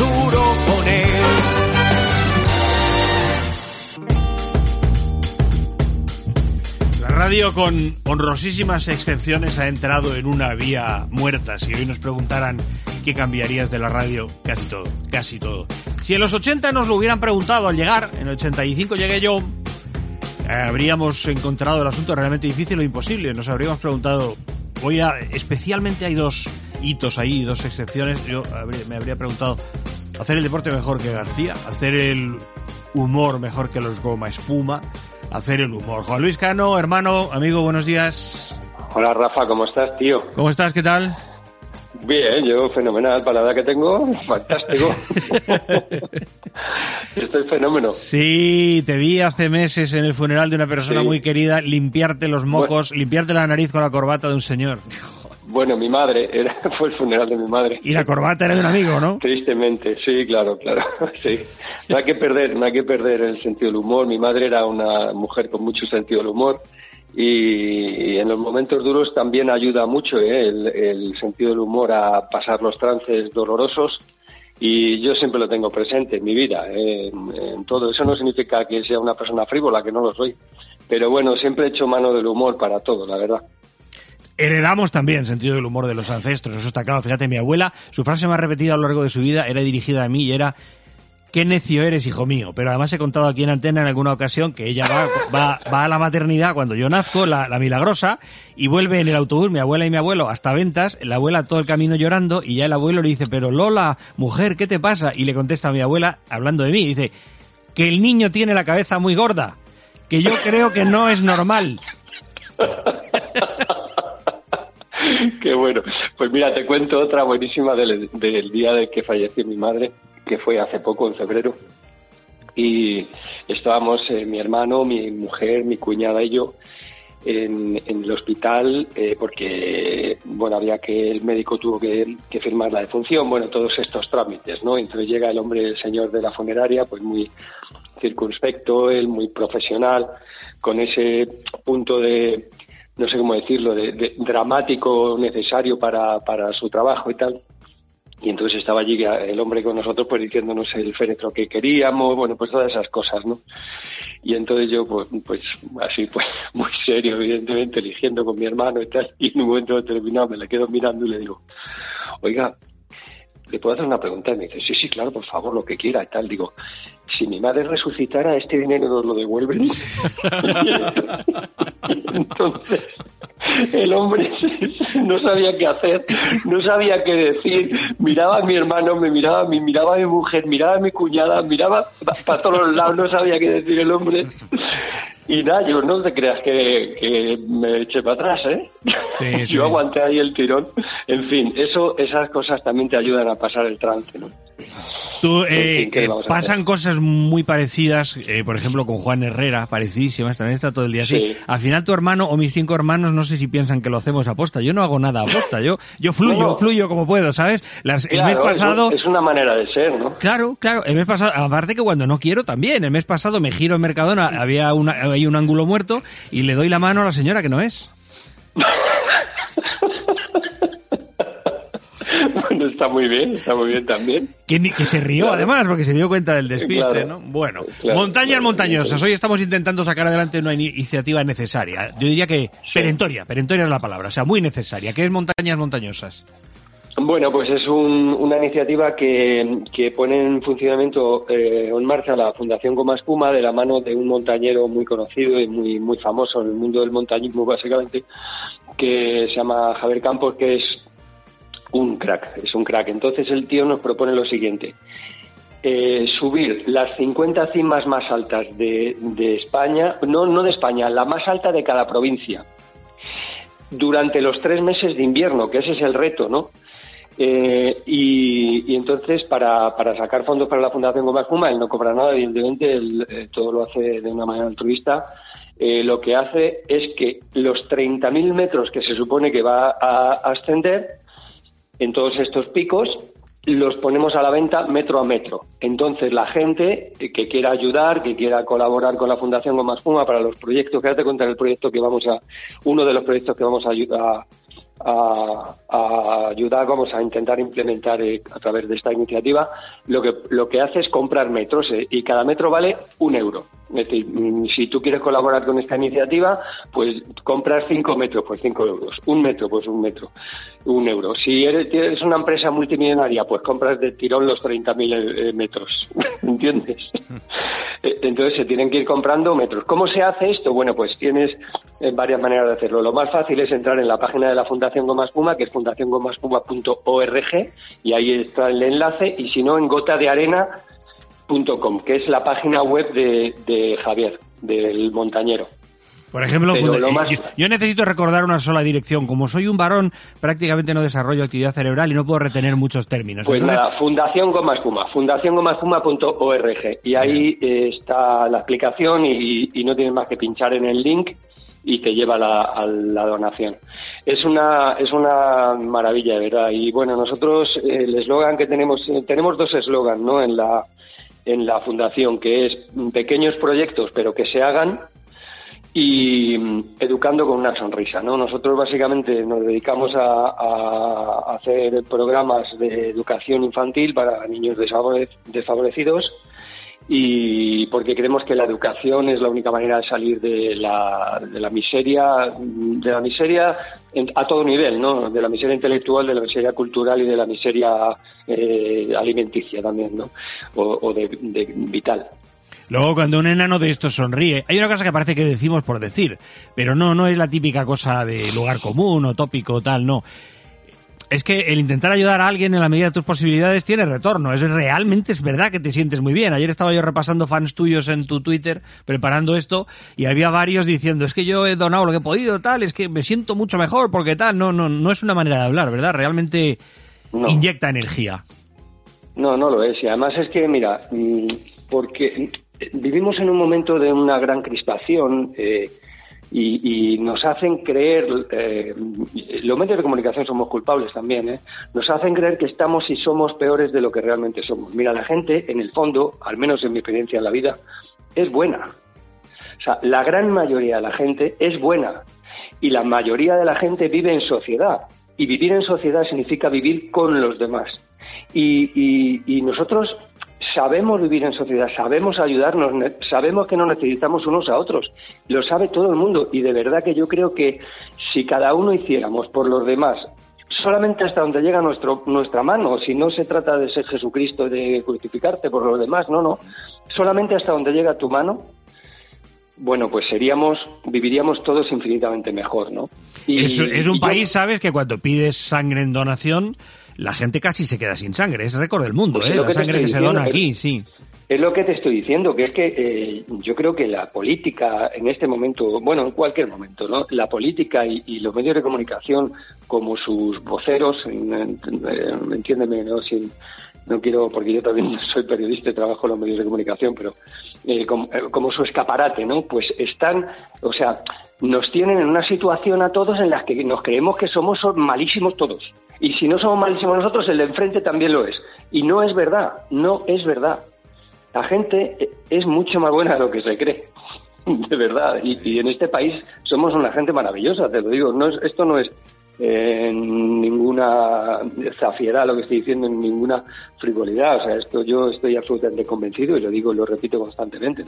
Duro. La radio con honrosísimas excepciones ha entrado en una vía muerta. Si hoy nos preguntaran qué cambiarías de la radio, casi todo, casi todo. Si en los 80 nos lo hubieran preguntado al llegar, en el 85 llegué yo, habríamos encontrado el asunto realmente difícil o imposible. Nos habríamos preguntado, voy a, especialmente hay dos hitos ahí, dos excepciones. Yo habría- me habría preguntado, hacer el deporte mejor que García, hacer el humor mejor que los goma espuma, hacer el humor. Juan Luis Cano, hermano, amigo, buenos días. Hola Rafa, ¿cómo estás, tío? ¿Cómo estás? ¿Qué tal? Bien, yo fenomenal, para la edad que tengo, fantástico. Estoy fenómeno. Sí, te vi hace meses en el funeral de una persona Sí. muy querida limpiarte los mocos, limpiarte la nariz con la corbata de un señor. Bueno, mi madre, era, fue el funeral de mi madre. Y la corbata era de un amigo, ¿no? Tristemente, sí, claro, claro, sí. No hay que perder, no hay que perder el sentido del humor. Mi madre era una mujer con mucho sentido del humor y, en los momentos duros también ayuda mucho ¿eh? el, el sentido del humor a pasar los trances dolorosos y yo siempre lo tengo presente en mi vida, ¿eh? en, en todo. Eso no significa que sea una persona frívola, que no lo soy, pero bueno, siempre he hecho mano del humor para todo, la verdad. Heredamos también sentido del humor de los ancestros, eso está claro. Fíjate, mi abuela, su frase más repetida a lo largo de su vida era dirigida a mí y era qué necio eres, hijo mío. Pero además he contado aquí en antena en alguna ocasión que ella va, va, a la maternidad cuando yo nazco, la, la milagrosa, y vuelve en el autobús, mi abuela y mi abuelo, hasta ventas, la abuela todo el camino llorando, y ya el abuelo le dice, pero Lola, mujer, ¿qué te pasa? Y le contesta a mi abuela, hablando de mí, dice, que el niño tiene la cabeza muy gorda, que yo creo que no es normal. Qué bueno. Pues mira, te cuento otra buenísima del, del día de que falleció mi madre, que fue hace poco, en febrero. Y estábamos eh, mi hermano, mi mujer, mi cuñada y yo en, en el hospital eh, porque, bueno, había que el médico tuvo que, que firmar la defunción, bueno, todos estos trámites, ¿no? Entonces llega el hombre, el señor de la funeraria, pues muy circunspecto, él muy profesional, con ese punto de, no sé cómo decirlo, de, dramático necesario para, para su trabajo y tal. Y entonces estaba allí el hombre con nosotros pues diciéndonos el féretro que queríamos, bueno, pues todas esas cosas, ¿no? Y entonces yo, pues, pues así, pues muy serio, evidentemente, eligiendo con mi hermano y tal, y en un momento determinado me le quedo mirando y le digo, oiga, ¿le puedo hacer una pregunta? Y me dice, sí, sí, claro, por favor, lo que quiera y tal. Digo, si mi madre resucitara, ¿este dinero nos lo devuelven? Entonces, el hombre no sabía qué hacer, no sabía qué decir. Miraba a mi hermano, me miraba a mí, miraba a mi mujer, miraba a mi cuñada, miraba para todos los lados, no sabía qué decir el hombre. Y nada, yo no te creas que, que me eché para atrás, ¿eh? Sí, sí. Yo aguanté ahí el tirón. En fin, eso, esas cosas también te ayudan a pasar el trance, ¿no? Tú, eh, fin, ¿qué le eh, pasan cosas muy parecidas, eh, por ejemplo, con Juan Herrera, parecidísimas, también está todo el día así. Sí. Al final tu hermano o mis cinco hermanos no sé si piensan que lo hacemos a posta. Yo no hago nada a posta, yo, yo fluyo, No, fluyo como puedo, ¿sabes? Las- el mes pasado... es, es una manera de ser, ¿no? Claro, claro. El mes pasado, aparte que cuando no quiero también. El mes pasado me giro en Mercadona, había una, hay un ángulo muerto y le doy la mano a la señora que no es. bueno, está muy bien, está muy bien también. Que, se rió Claro. además porque se dio cuenta del despiste, Claro. ¿no? Bueno, Claro, montañas montañosas. Hoy estamos intentando sacar adelante una iniciativa necesaria. Yo diría que perentoria, perentoria es la palabra, o sea, muy necesaria. ¿Qué es montañas montañosas? Bueno, pues es un- una iniciativa que, que pone en funcionamiento eh, en marcha la Fundación Goma Espuma de la mano de un montañero muy conocido y muy, muy famoso en el mundo del montañismo, básicamente, que se llama Javier Campos, que es un crack, es un crack. Entonces el tío nos propone lo siguiente. eh, subir las 50 cimas más altas de, de España, no, no de España, la más alta de cada provincia durante los tres meses de invierno, que ese es el reto, ¿no? Eh, y, entonces, para, para, sacar fondos para la Fundación Goma Espuma, él no cobra nada, evidentemente, él eh, todo lo hace de una manera altruista. Eh, lo que hace es que los 30.000 metros que se supone que va a ascender en todos estos picos, los ponemos a la venta metro a metro. Entonces, la gente que quiera ayudar, que quiera colaborar con la Fundación Goma Espuma para los proyectos, quédate contar el proyecto que vamos a, uno de los proyectos que vamos a, ayudar, a, ayudar, vamos a intentar implementar eh, a través de esta iniciativa, lo que, lo que hace es comprar metros eh, y cada metro vale un euro. Mm, si tú quieres colaborar con esta iniciativa, pues compras cinco metros, pues cinco euros. Un metro, pues un metro, un euro. Si eres, una empresa multimillonaria, pues compras de tirón los 30.000 eh, metros. ¿Entiendes? Entonces se tienen que ir comprando metros. ¿Cómo se hace esto? Bueno, pues tienes varias maneras de hacerlo. Lo más fácil es entrar en la página de la Fundación Fundación Goma Espuma, que es fundaciongomaspuma.org, y ahí está el enlace, y si no, en gotadearena.com, que es la página web de, Javier, del montañero. Por ejemplo, yo, necesito recordar una sola dirección. Como soy un varón, prácticamente no desarrollo actividad cerebral y no puedo retener muchos términos. Pues nada, Fundación Goma Espuma, fundaciongomaespuma.org. Y ahí está la aplicación y, y, no tienes más que pinchar en el link y te lleva a la donación. Es una, es una maravilla, de verdad. Y bueno, nosotros el eslogan que tenemos, tenemos dos eslogans ¿no? en, la, en la fundación, que es pequeños proyectos, pero que se hagan y educando con una sonrisa. ¿no? Nosotros básicamente nos dedicamos a, a hacer programas de educación infantil para niños desfavorecidos y porque creemos que la educación es la única manera de salir de la, de la miseria, de la miseria a todo nivel, ¿no? De la miseria intelectual, de la miseria cultural y de la miseria eh, alimenticia también, ¿no? O, de, vital. Luego, cuando un enano de esto sonríe, hay una cosa que parece que decimos por decir, pero no, no es la típica cosa de lugar común o tópico tal, no es que el intentar ayudar a alguien en la medida de tus posibilidades tiene retorno. Es realmente es verdad que te sientes muy bien. Ayer estaba yo repasando fans tuyos en tu Twitter preparando esto y había varios diciendo es que yo he donado lo que he podido tal, es que me siento mucho mejor porque tal. No, no, no es una manera de hablar, ¿verdad? Realmente inyecta energía. No, no lo es. Y además es que, mira, mm, porque vivimos en un momento de una gran crispación. Eh, y, nos hacen creer, eh, los medios de comunicación somos culpables también, ¿eh? nos hacen creer que estamos y somos peores de lo que realmente somos. Mira, la gente, en el fondo, al menos en mi experiencia en la vida, es buena. O sea, la gran mayoría de la gente es buena y la mayoría de la gente vive en sociedad. Y vivir en sociedad significa vivir con los demás. y, y nosotros sabemos vivir en sociedad, sabemos ayudarnos, sabemos que no necesitamos unos a otros. Lo sabe todo el mundo y de verdad que yo creo que si cada uno hiciéramos por los demás solamente hasta donde llega nuestro, nuestra mano, si no se trata de ser Jesucristo, de crucificarte por los demás, no, no, solamente hasta donde llega tu mano, bueno, pues seríamos, viviríamos todos infinitamente mejor, ¿no? Y, es, un país, ¿sabes? Que cuando pides sangre en donación, la gente casi se queda sin sangre. Es récord del mundo, pues ¿eh? La sangre que se dona aquí, sí. Es lo que te estoy diciendo, que es que eh, yo creo que la política en este momento, bueno, en cualquier momento, ¿no? La política y, los medios de comunicación, como sus voceros, entiéndeme, ¿no? Sin, no quiero, porque yo también soy periodista y trabajo en los medios de comunicación, pero eh, como, como, su escaparate, ¿no? Pues están, o sea, nos tienen en una situación a todos en la que nos creemos que somos malísimos todos. Y si no somos malísimos nosotros, el de enfrente también lo es. Y no es verdad, no es verdad. La gente es mucho más buena de lo que se cree, de verdad. Y, en este país somos una gente maravillosa, te lo digo. No es, esto no es eh, ninguna zafiedad lo que estoy diciendo, en ninguna frivolidad. O sea, esto yo estoy absolutamente convencido y lo digo y lo repito constantemente.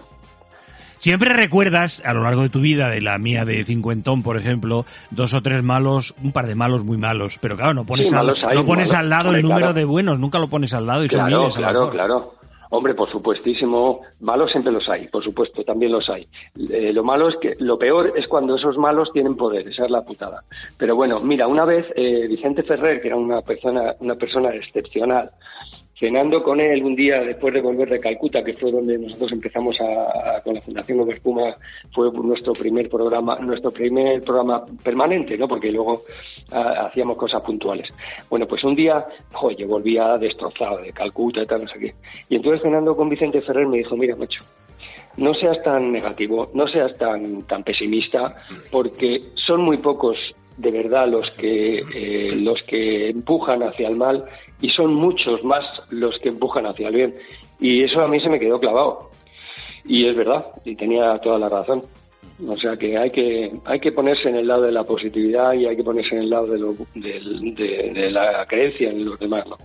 Siempre recuerdas a lo largo de tu vida, de la mía de cincuentón, por ejemplo, dos o tres malos, un par de malos muy malos, pero claro, no pones, al, no pones al lado el número de buenos, nunca lo pones al lado y claro, son miles. Claro, claro. Hombre, por supuestísimo, malos siempre los hay, por supuesto, también los hay. Eh, lo malo es que, lo peor es cuando esos malos tienen poder, esa es la putada. Pero bueno, mira, una vez eh, Vicente Ferrer, que era una persona, una persona excepcional, cenando con él un día después de volver de Calcuta, que fue donde nosotros empezamos a, con la Fundación Nueva Espuma, fue nuestro primer programa, nuestro primer programa permanente, ¿no? Porque luego hacíamos cosas puntuales. Bueno, pues un día, joder, yo volvía destrozado de Calcuta y tal, no sé qué. Y entonces cenando con Vicente Ferrer me dijo, mira, macho, no seas tan negativo, no seas tan, tan pesimista, porque son muy pocos de verdad los que eh, los que empujan hacia el mal y son muchos más los que empujan hacia el bien. Y eso a mí se me quedó clavado. Y es verdad y tenía toda la razón. O sea que hay que hay que ponerse en el lado de la positividad y hay que ponerse en el lado de, lo, de, la creencia en los demás ¿no?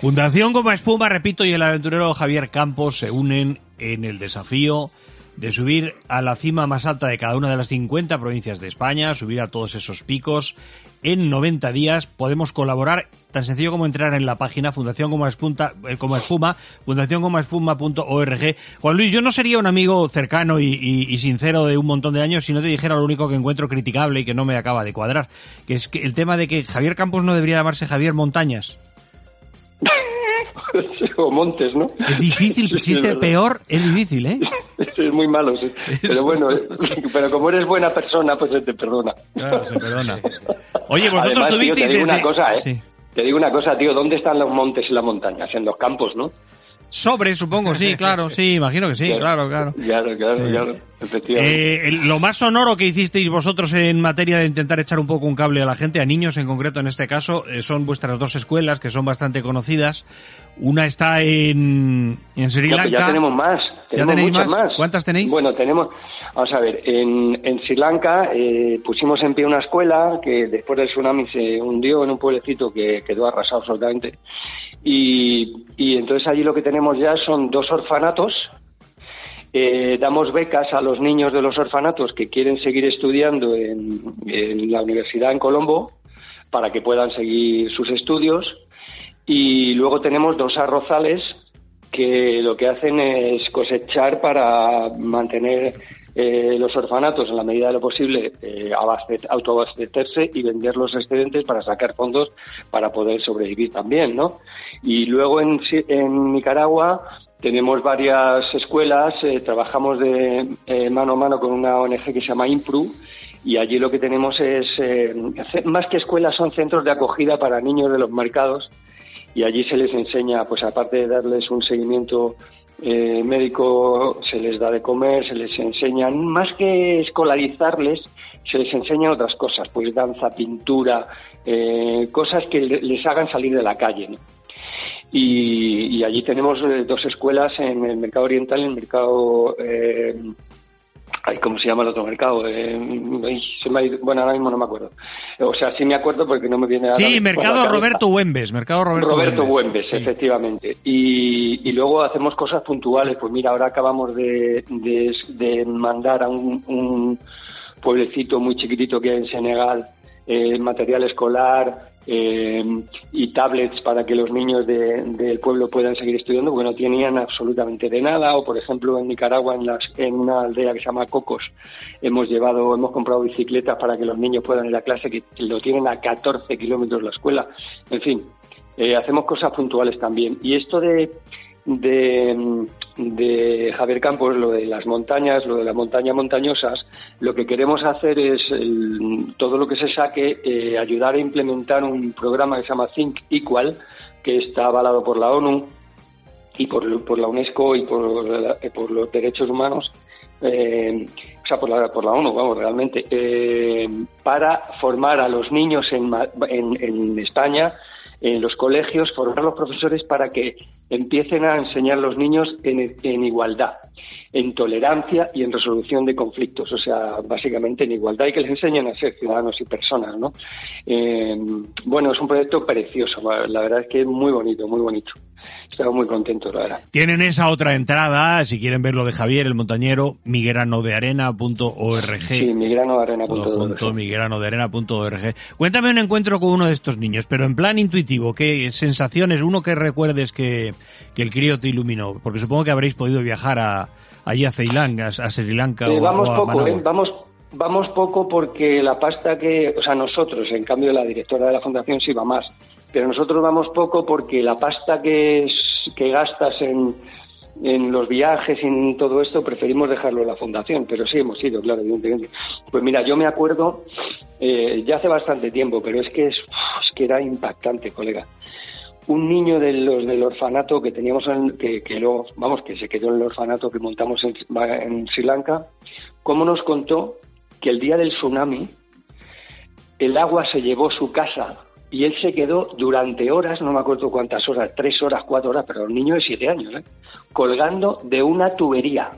Fundación Goma Espuma, repito, y el aventurero Javier Campos se unen en el desafío de subir a la cima más alta de cada una de las 50 provincias de España, subir a todos esos picos en 90 días. Podemos colaborar tan sencillo como entrar en la página Fundación como, Espunta, eh, como Espuma, fundacioncomaespuma.org. Juan Luis, yo no sería un amigo cercano y, sincero de un montón de años si no te dijera lo único que encuentro criticable y que no me acaba de cuadrar, que es que el tema de que Javier Campos no debería llamarse Javier Montañas. o Montes, ¿no? Es difícil, es peor, es difícil, ¿eh? Es muy malo, sí. Pero bueno, pero como eres buena persona, pues se te perdona. Claro, se perdona. Oye, vosotros tuvisteis... te digo una cosa, ¿eh? Te digo una cosa, tío, ¿dónde están los montes y las montañas? En los campos, ¿no? Sobre, supongo, sí, claro, sí, imagino que sí, claro, claro. Claro, claro, claro, efectivamente. Eh, lo más sonoro que hicisteis vosotros en materia de intentar echar un poco un cable a la gente, a niños en concreto en este caso, eh, son vuestras dos escuelas que son bastante conocidas. Una está en, en Sri Lanka. Ya, tenemos más, tenemos ¿Ya muchas más? ¿Cuántas tenéis? Bueno, tenemos, vamos a ver, en, en Sri Lanka eh, pusimos en pie una escuela que después del tsunami se hundió en un pueblecito que quedó arrasado absolutamente y, entonces allí lo que tenemos ya son dos orfanatos. Eh, damos becas a los niños de los orfanatos que quieren seguir estudiando en, la universidad en Colombo para que puedan seguir sus estudios. Y luego tenemos dos arrozales que lo que hacen es cosechar para mantener eh, los orfanatos, en la medida de lo posible, eh, autoabastecerse y vender los excedentes para sacar fondos para poder sobrevivir también, ¿no? Y luego en, en Nicaragua tenemos varias escuelas, eh, trabajamos de mano a mano con una ONG que se llama IMPRU y allí lo que tenemos es, más que escuelas, son centros de acogida para niños de los mercados y allí se les enseña, pues aparte de darles un seguimiento médico, se les da de comer, se les enseña, más que escolarizarles, se les enseña otras cosas, pues danza, pintura, cosas que les hagan salir de la calle. Y, allí tenemos eh, dos escuelas en el mercado oriental y en el mercado. Eh, ¿Cómo se llama el otro mercado? Eh, bueno, ahora mismo no me acuerdo. O sea, sí me acuerdo porque no me viene a. Sí, Mercado Roberto Huembes. Mercado Roberto, Roberto Huembes, efectivamente. Y, luego hacemos cosas puntuales. Pues mira, ahora acabamos de, de, mandar a un, un, pueblecito muy chiquitito que hay en Senegal eh, material escolar, eh, y tablets para que los niños del pueblo puedan seguir estudiando, porque no tenían absolutamente de nada. O, por ejemplo, en Nicaragua, en, las, en una aldea que se llama Cocos, hemos llevado, hemos comprado bicicletas para que los niños puedan ir a clase, que lo tienen a 14 kilómetros la escuela. En fin, eh, hacemos cosas puntuales también. Y esto de, de de Javier Campos, lo de las montañas, lo de las montañas montañosas, lo que queremos hacer es todo lo que se saque, eh, ayudar a implementar un programa que se llama Think Equal, que está avalado por la ONU y por, por la UNESCO y por, por los derechos humanos, eh, o sea, por la, por la ONU, vamos, realmente, eh, para formar a los niños en, en, en España en los colegios, formar a los profesores para que empiecen a enseñar a los niños en, igualdad, en tolerancia y en resolución de conflictos, o sea, básicamente en igualdad y que les enseñen a ser ciudadanos y personas, ¿no? Eh, bueno, es un proyecto precioso, la verdad es que es muy bonito, muy bonito. Estamos muy contentos, la verdad. Tienen esa otra entrada, si quieren ver lo de Javier, el montañero, migranodearena.org. Sí, migranodearena.org. migranodearena.org. Cuéntame un encuentro con uno de estos niños, pero en plan intuitivo, ¿qué sensaciones, uno que recuerdes que, el crío te iluminó? Porque supongo que habréis podido viajar a, allí a Ceilán, a, Sri Lanka o, vamos poco, ¿eh? vamos Vamos poco porque la pasta que, o sea, nosotros, en cambio la directora de la fundación sí va más, pero nosotros vamos poco porque la pasta que, gastas en, en los viajes y en todo esto, preferimos dejarlo en la fundación, pero sí hemos ido, claro, evidentemente. Pues mira, yo me acuerdo, eh, ya hace bastante tiempo, pero es que, es, que era impactante, colega. Un niño de los del orfanato que teníamos, en, que, luego, vamos, que se quedó en el orfanato que montamos en Sri Lanka, cómo nos contó que el día del tsunami el agua se llevó su casa y él se quedó durante horas, no me acuerdo cuántas horas, tres horas, cuatro horas, pero un niño de siete años, ¿eh? colgando de una tubería.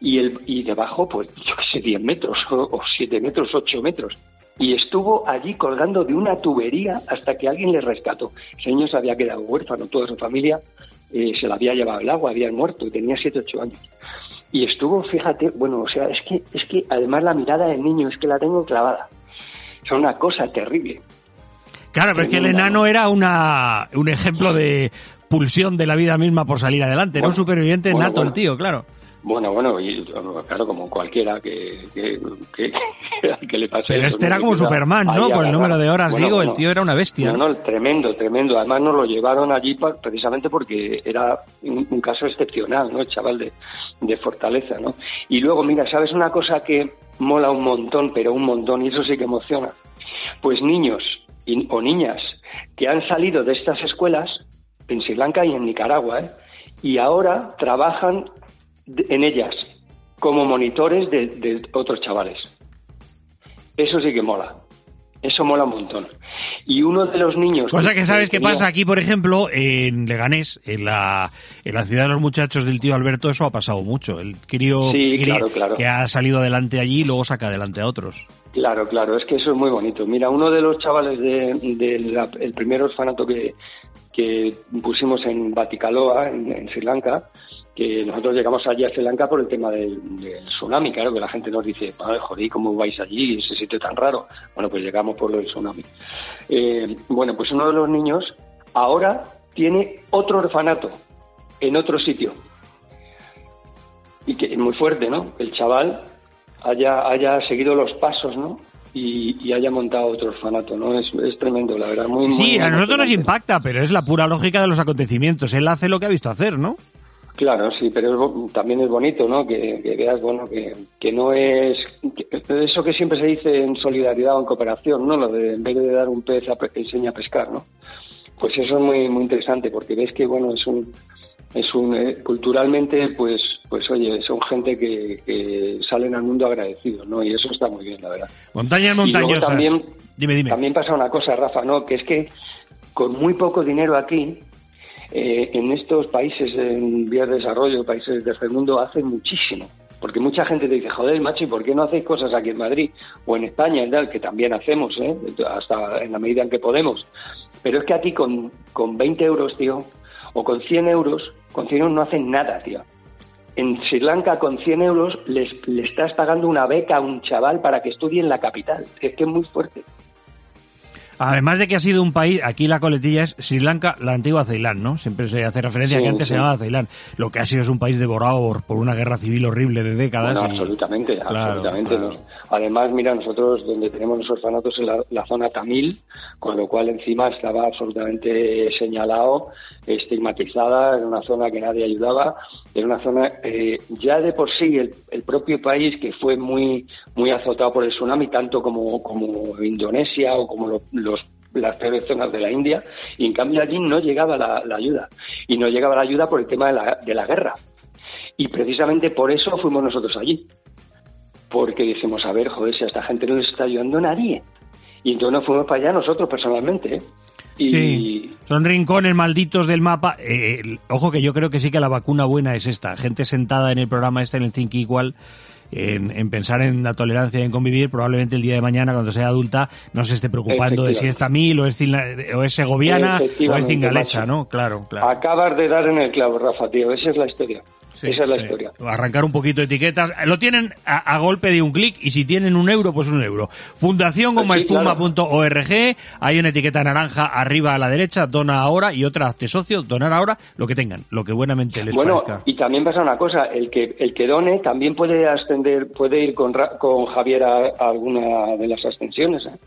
Y, el, y debajo, pues, yo qué sé, diez metros, o, siete metros, ocho metros. Y estuvo allí colgando de una tubería hasta que alguien le rescató. Ese niño se había quedado huérfano, toda su familia eh, se la había llevado el agua, había muerto, y tenía siete, ocho años. Y estuvo, fíjate, bueno, o sea, es que, es que además la mirada del niño es que la tengo clavada. Es una cosa terrible. Claro, pero es que el enano era una, un ejemplo de pulsión de la vida misma por salir adelante, era un superviviente nato el tío, claro. Bueno, bueno, y claro, como cualquiera que, que, le pase. Pero este era como Superman, ¿no? Por el número de horas, digo, el tío era una bestia. No, no, tremendo, tremendo. Además nos lo llevaron allí precisamente porque era un, caso excepcional, ¿no? El chaval de, de fortaleza, ¿no? Y luego, mira, ¿sabes una cosa que mola un montón, pero un montón, y eso sí que emociona? Pues niños o niñas que han salido de estas escuelas en Sri Lanka y en Nicaragua, ¿eh? y ahora trabajan en ellas como monitores de, otros chavales. Eso sí que mola. Eso mola un montón. Y uno de los niños... Cosa que sabes que pasa aquí, por ejemplo, en Leganés, en la, en la ciudad de los muchachos del tío Alberto, eso ha pasado mucho. El crío, que ha salido adelante allí y luego saca adelante a otros. Claro, claro, es que eso es muy bonito. Mira, uno de los chavales del de, primer orfanato que, que pusimos en Baticaloa, en Sri Lanka, que nosotros llegamos allí a Sri Lanka por el tema del, tsunami, claro, que la gente nos dice, joder, ¿cómo vais allí, ese sitio tan raro? Bueno, pues llegamos por lo del tsunami. Eh, bueno, pues uno de los niños ahora tiene otro orfanato en otro sitio. Y que es muy fuerte, ¿no? El chaval haya, haya seguido los pasos, ¿no? Y, haya montado otro orfanato, ¿no? Es, tremendo, la verdad. Muy, sí, a nosotros nos impacta, pero es la pura lógica de los acontecimientos. Él hace lo que ha visto hacer, ¿no? Claro, sí, pero también es bonito, ¿no? Que, veas, bueno, que, que no es eso que siempre se dice en solidaridad o en cooperación, ¿no? Lo de en vez de dar un pez, a, enseña a pescar, ¿no? Pues eso es muy muy interesante porque ves que, bueno, es un es un eh, culturalmente, pues pues oye, son gente que, salen al mundo agradecidos, ¿no? Y eso está muy bien, la verdad. Montañas montañosas. también, dime, dime. También pasa una cosa, Rafa, ¿no? Que es que con muy poco dinero aquí eh, en estos países en vías de desarrollo, países del mundo, hacen muchísimo. Porque mucha gente te dice, joder, macho, ¿y por qué no hacéis cosas aquí en Madrid o en España, que también hacemos, ¿eh? hasta en la medida en que podemos? Pero es que aquí con, con 20 euros, tío, o con 100 euros, con 100 euros no hacen nada, tío. En Sri Lanka con 100 euros les, le estás pagando una beca a un chaval para que estudie en la capital. Es que es muy fuerte. Además de que ha sido un país, aquí la coletilla es Sri Lanka, la antigua Ceilán, ¿no? Siempre se hace referencia a que antes se llamaba Ceilán. Lo que ha sido es un país devorado por, una guerra civil horrible de décadas. Absolutamente, absolutamente. Además, mira, nosotros donde tenemos los orfanatos en la, zona tamil, con lo cual encima estaba absolutamente señalado, estigmatizada, en una zona que nadie ayudaba, en una zona eh, ya de por sí el, el, propio país que fue muy muy azotado por el tsunami, tanto como, como Indonesia o como los las peores zonas de la India, y en cambio allí no llegaba la, ayuda. Y no llegaba la ayuda por el tema de la, de la guerra. Y precisamente por eso fuimos nosotros allí. Porque dijimos, a ver, joder, si a esta gente no les está ayudando nadie. Y entonces nos fuimos para allá nosotros personalmente. ¿eh? Sí, son rincones malditos del mapa. Eh, ojo que yo creo que sí que la vacuna buena es esta. Gente sentada en el programa este, en el Think igual en, pensar en la tolerancia y en convivir, probablemente el día de mañana, cuando sea adulta, no se esté preocupando de si es tamil o es, o es segoviana o es cingalesa, ¿no? Claro, claro. Acabas de dar en el clavo, Rafa, tío. Esa es la historia. Esa es la historia. Arrancar un poquito de etiquetas. Lo tienen a, golpe de un clic y si tienen un euro, pues un euro. Fundación Hay una etiqueta naranja arriba a la derecha, dona ahora y otra hazte socio, donar ahora, lo que tengan, lo que buenamente les bueno, parezca. y también pasa una cosa, el que el que done también puede ascender, puede ir con, con Javier a, alguna de las ascensiones. ¿eh?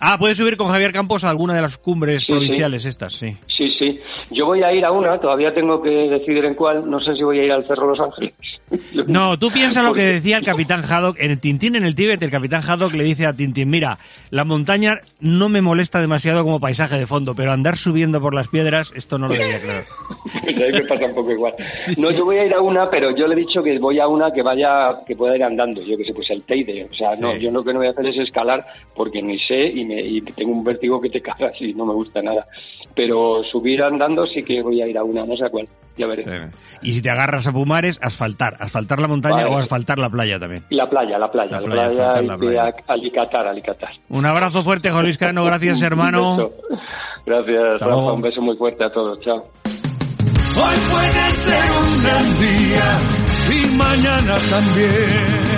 Ah, puedes subir con Javier Campos a alguna de las cumbres Sí, provinciales estas, sí. Sí, sí. Yo voy a ir a una, todavía tengo que decidir en cuál. No sé si voy a ir al Cerro Los Ángeles. No, tú piensas lo que decía el capitán Haddock en el Tintín en el Tíbet. El capitán Haddock le dice a Tintín, mira, la montaña no me molesta demasiado como paisaje de fondo, pero andar subiendo por las piedras, esto no lo veía claro. Ahí me pasa un poco igual. No, yo voy a ir a una, pero yo le he dicho que voy a una que vaya, que pueda ir andando. Yo que sé, pues el Teide. O sea, no, yo lo que no voy a hacer es escalar porque ni sé y, me, y tengo un vértigo que te cagas y no me gusta nada. Pero subir andando sí que voy a ir a una, no sé a cuál. Ya veré. Y si te agarras a Pumares, asfaltar. Asfaltar la montaña Vale. o asfaltar la playa también. Y la playa, la playa, La la, playa, la playa. Alicatar, Alicatar. Un abrazo fuerte, José Luis Cano. Gracias, hermano. Gracias, Hasta Rafa. luego. Un beso muy fuerte a todos. Chao. Hoy puede ser un gran día y mañana también.